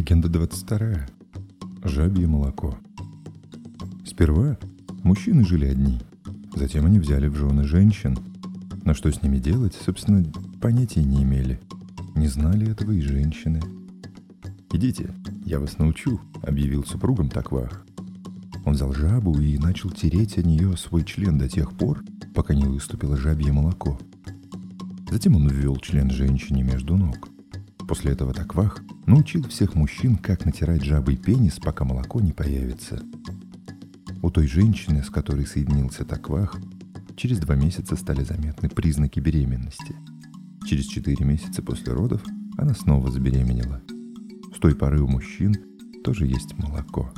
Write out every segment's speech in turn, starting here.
Легенда 22. Жабье молоко. Сперва мужчины жили одни. Затем они взяли в жены женщин. Но что с ними делать, собственно, понятия не имели. Не знали этого и женщины. «Идите, я вас научу», — объявил супругам Таквах. Он взял жабу и начал тереть о нее свой член до тех пор, пока не выступило жабье молоко. Затем он ввел член женщине между ног. После этого Таквах научил всех мужчин, как натирать жабой пенис, пока молоко не появится. У той женщины, с которой соединился Таквах, через два месяца стали заметны признаки беременности. Через четыре месяца после родов она снова забеременела. С той поры у мужчин тоже есть молоко.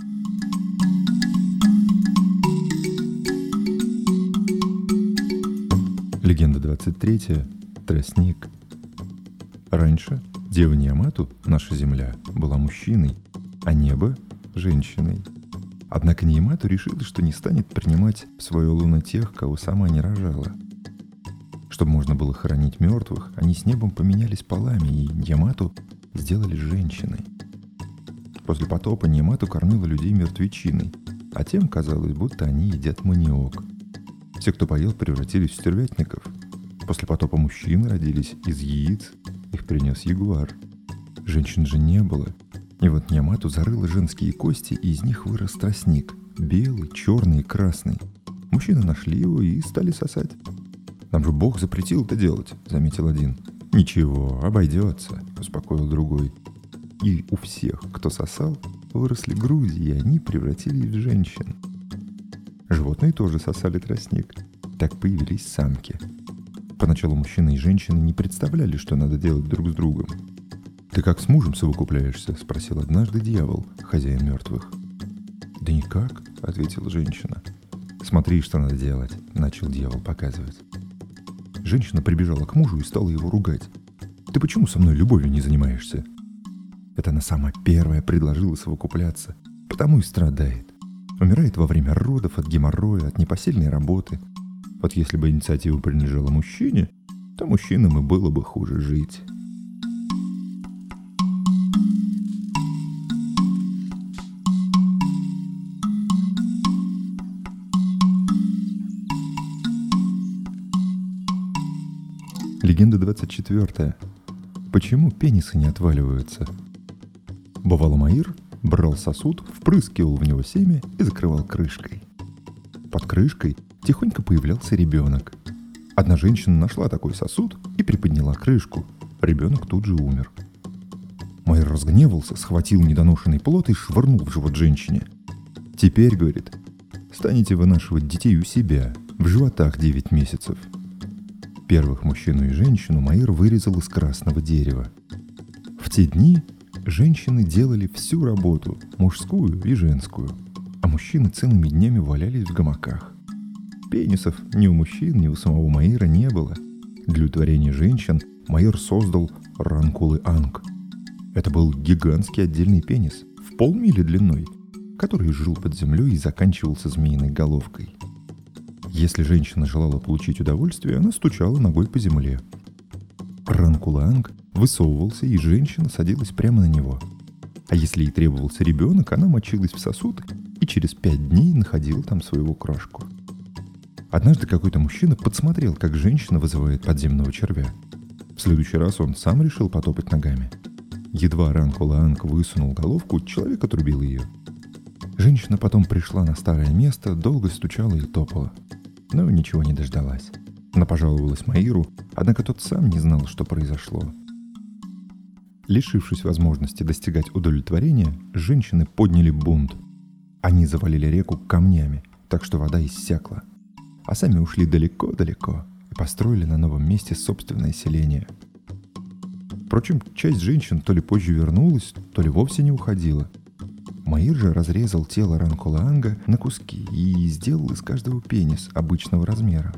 Легенда 23. Тростник. Раньше Дева Ниамату, наша земля, была мужчиной, а небо – женщиной. Однако Ниамату решила, что не станет принимать в свою луну тех, кого сама не рожала. Чтобы можно было хоронить мертвых, они с небом поменялись полами, и Ниамату сделали женщиной. После потопа Ниамату кормила людей мертвечиной, а тем казалось, будто они едят маниок. Все, кто поел, превратились в стервятников. После потопа мужчины родились из яиц, их принес ягуар. Женщин же не было. И вот Ниамату зарыла женские кости, и из них вырос тростник. Белый, черный и красный. Мужчины нашли его и стали сосать. «Нам же Бог запретил это делать», — заметил один. «Ничего, обойдется», — успокоил другой. И у всех, кто сосал, выросли груди, и они превратились в женщин. Животные тоже сосали тростник. Так появились самки — Поначалу мужчины и женщины не представляли, что надо делать друг с другом. «Ты как с мужем совокупляешься?» – спросил однажды дьявол, хозяин мертвых. «Да никак», – ответила женщина. «Смотри, что надо делать», – начал дьявол показывать. Женщина прибежала к мужу и стала его ругать. «Ты почему со мной любовью не занимаешься?» Это она сама первая предложила совокупляться, потому и страдает. Умирает во время родов от геморроя, от непосильной работы – вот если бы инициатива принадлежала мужчине, то мужчинам и было бы хуже жить. Легенда 24. Почему пенисы не отваливаются? Бывало Маир брал сосуд, впрыскивал в него семя и закрывал крышкой. Под крышкой тихонько появлялся ребенок. Одна женщина нашла такой сосуд и приподняла крышку. Ребенок тут же умер. Майер разгневался, схватил недоношенный плод и швырнул в живот женщине. «Теперь, — говорит, — станете вынашивать детей у себя, в животах 9 месяцев». Первых мужчину и женщину Майер вырезал из красного дерева. В те дни женщины делали всю работу, мужскую и женскую, а мужчины целыми днями валялись в гамаках. Пенисов ни у мужчин, ни у самого Маира не было. Для утворения женщин Маир создал ранкулы Анг. Это был гигантский отдельный пенис, в полмили длиной, который жил под землей и заканчивался змеиной головкой. Если женщина желала получить удовольствие, она стучала ногой по земле. Ранкуланг высовывался, и женщина садилась прямо на него. А если ей требовался ребенок, она мочилась в сосуд и через пять дней находила там своего крошку. Однажды какой-то мужчина подсмотрел, как женщина вызывает подземного червя. В следующий раз он сам решил потопать ногами. Едва Ранко Лаанг высунул головку, человек отрубил ее. Женщина потом пришла на старое место, долго стучала и топала. Но ничего не дождалась. Она пожаловалась Маиру, однако тот сам не знал, что произошло. Лишившись возможности достигать удовлетворения, женщины подняли бунт. Они завалили реку камнями, так что вода иссякла – а сами ушли далеко-далеко и построили на новом месте собственное селение. Впрочем, часть женщин то ли позже вернулась, то ли вовсе не уходила. Маир же разрезал тело Ранкулаанга на куски и сделал из каждого пенис обычного размера.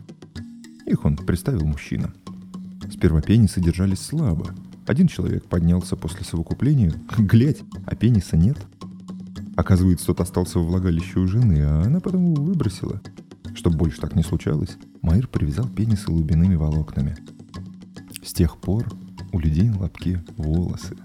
Их он представил мужчинам. Сперва пенисы держались слабо. Один человек поднялся после совокупления, глядь, а пениса нет. Оказывается, тот остался во влагалище у жены, а она потом его выбросила – чтобы больше так не случалось, Майер привязал пенисы лубяными волокнами. С тех пор у людей на лобке волосы.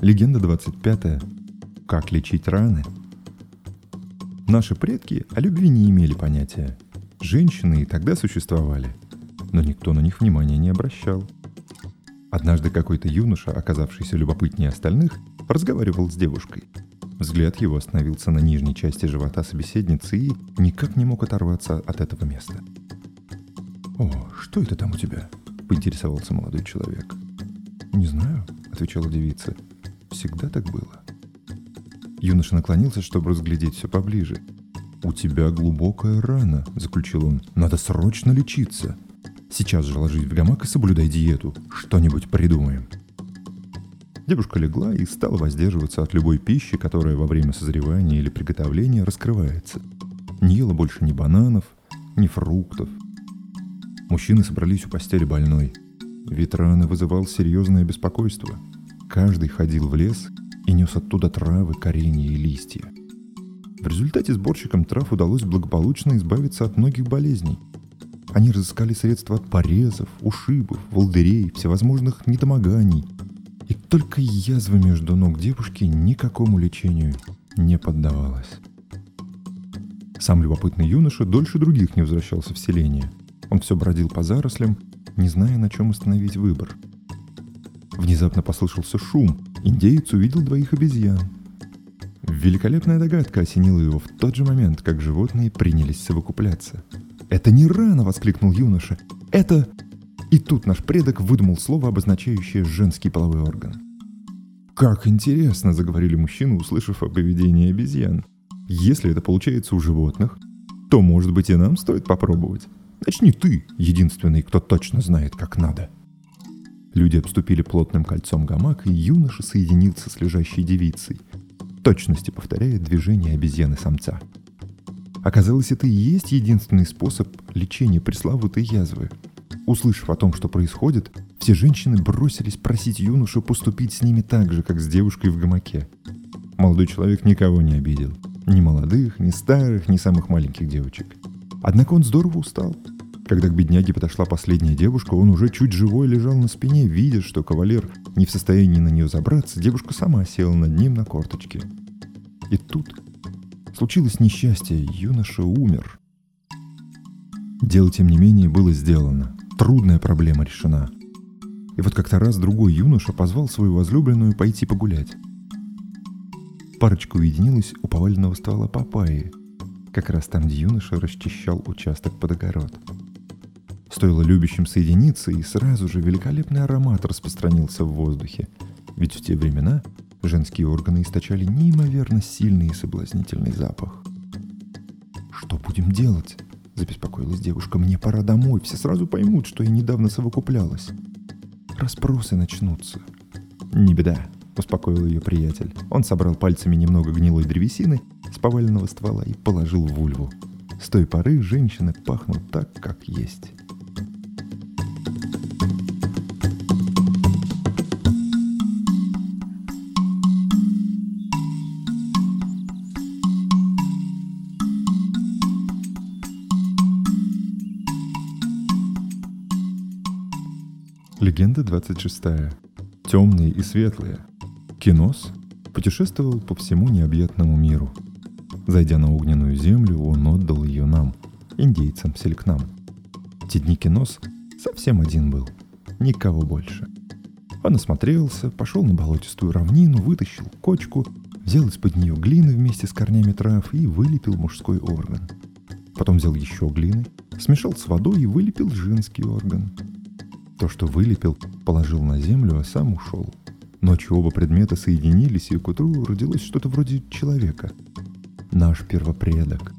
Легенда 25 как лечить раны? Наши предки о любви не имели понятия. Женщины и тогда существовали, но никто на них внимания не обращал. Однажды какой-то юноша, оказавшийся любопытнее остальных, разговаривал с девушкой. Взгляд его остановился на нижней части живота собеседницы и никак не мог оторваться от этого места. «О, что это там у тебя?» — поинтересовался молодой человек. «Не знаю», — отвечала девица. «Всегда так было». Юноша наклонился, чтобы разглядеть все поближе. «У тебя глубокая рана», — заключил он. «Надо срочно лечиться. Сейчас же ложись в гамак и соблюдай диету. Что-нибудь придумаем». Девушка легла и стала воздерживаться от любой пищи, которая во время созревания или приготовления раскрывается. Не ела больше ни бананов, ни фруктов. Мужчины собрались у постели больной. Вид раны вызывал серьезное беспокойство. Каждый ходил в лес и нес оттуда травы, коренья и листья. В результате сборщикам трав удалось благополучно избавиться от многих болезней – они разыскали средства от порезов, ушибов, волдырей, всевозможных недомоганий. И только язва между ног девушки никакому лечению не поддавалась. Сам любопытный юноша дольше других не возвращался в селение. Он все бродил по зарослям, не зная, на чем остановить выбор. Внезапно послышался шум. Индеец увидел двоих обезьян. Великолепная догадка осенила его в тот же момент, как животные принялись совокупляться – «Это не рано!» — воскликнул юноша. «Это...» И тут наш предок выдумал слово, обозначающее женский половой орган. «Как интересно!» — заговорили мужчины, услышав о поведении обезьян. «Если это получается у животных, то, может быть, и нам стоит попробовать. Начни ты, единственный, кто точно знает, как надо». Люди обступили плотным кольцом гамак, и юноша соединился с лежащей девицей, точности повторяя движение обезьяны-самца — Оказалось, это и есть единственный способ лечения пресловутой язвы. Услышав о том, что происходит, все женщины бросились просить юношу поступить с ними так же, как с девушкой в гамаке. Молодой человек никого не обидел. Ни молодых, ни старых, ни самых маленьких девочек. Однако он здорово устал. Когда к бедняге подошла последняя девушка, он уже чуть живой лежал на спине, видя, что кавалер не в состоянии на нее забраться, девушка сама села над ним на корточки. И тут Случилось несчастье, юноша умер. Дело, тем не менее, было сделано. Трудная проблема решена. И вот как-то раз другой юноша позвал свою возлюбленную пойти погулять. Парочка уединилась у поваленного ствола папайи, как раз там, где юноша расчищал участок под огород. Стоило любящим соединиться, и сразу же великолепный аромат распространился в воздухе. Ведь в те времена Женские органы источали неимоверно сильный и соблазнительный запах. «Что будем делать?» – забеспокоилась девушка. «Мне пора домой, все сразу поймут, что я недавно совокуплялась. Распросы начнутся». «Не беда», – успокоил ее приятель. Он собрал пальцами немного гнилой древесины с поваленного ствола и положил в вульву. С той поры женщины пахнут так, как есть. Легенда 26. Темные и светлые. Кинос путешествовал по всему необъятному миру. Зайдя на огненную землю, он отдал ее нам, индейцам селькнам. Те дни Кинос совсем один был, никого больше. Он осмотрелся, пошел на болотистую равнину, вытащил кочку, взял из-под нее глины вместе с корнями трав и вылепил мужской орган. Потом взял еще глины, смешал с водой и вылепил женский орган – то, что вылепил, положил на землю, а сам ушел. Ночью оба предмета соединились, и к утру родилось что-то вроде человека. Наш первопредок.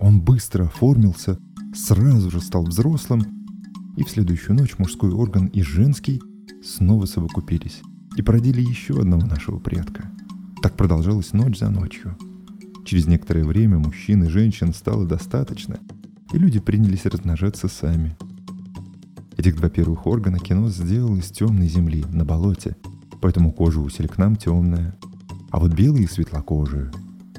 Он быстро оформился, сразу же стал взрослым, и в следующую ночь мужской орган и женский снова совокупились и породили еще одного нашего предка. Так продолжалась ночь за ночью. Через некоторое время мужчин и женщин стало достаточно, и люди принялись размножаться сами – Этих два первых органа кино сделал из темной земли, на болоте, поэтому кожа у селекнам темная, а вот белые светлокожие.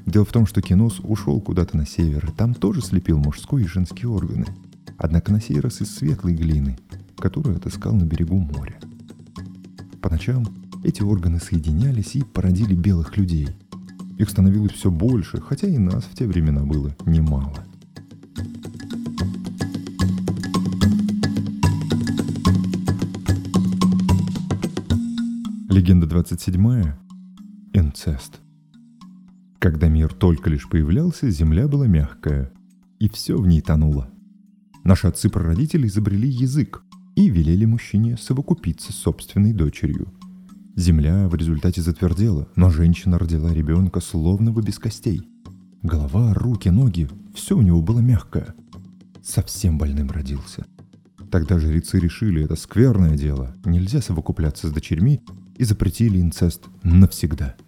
Дело в том, что Кинос ушел куда-то на север, и там тоже слепил мужской и женские органы, однако на сей раз из светлой глины, которую отыскал на берегу моря. По ночам эти органы соединялись и породили белых людей. Их становилось все больше, хотя и нас в те времена было немало. Легенда 27. Инцест. Когда мир только лишь появлялся, земля была мягкая, и все в ней тонуло. Наши отцы-прародители изобрели язык и велели мужчине совокупиться с собственной дочерью. Земля в результате затвердела, но женщина родила ребенка словно бы без костей. Голова, руки, ноги – все у него было мягкое. Совсем больным родился. Тогда жрецы решили, это скверное дело, нельзя совокупляться с дочерьми и запретили инцест навсегда –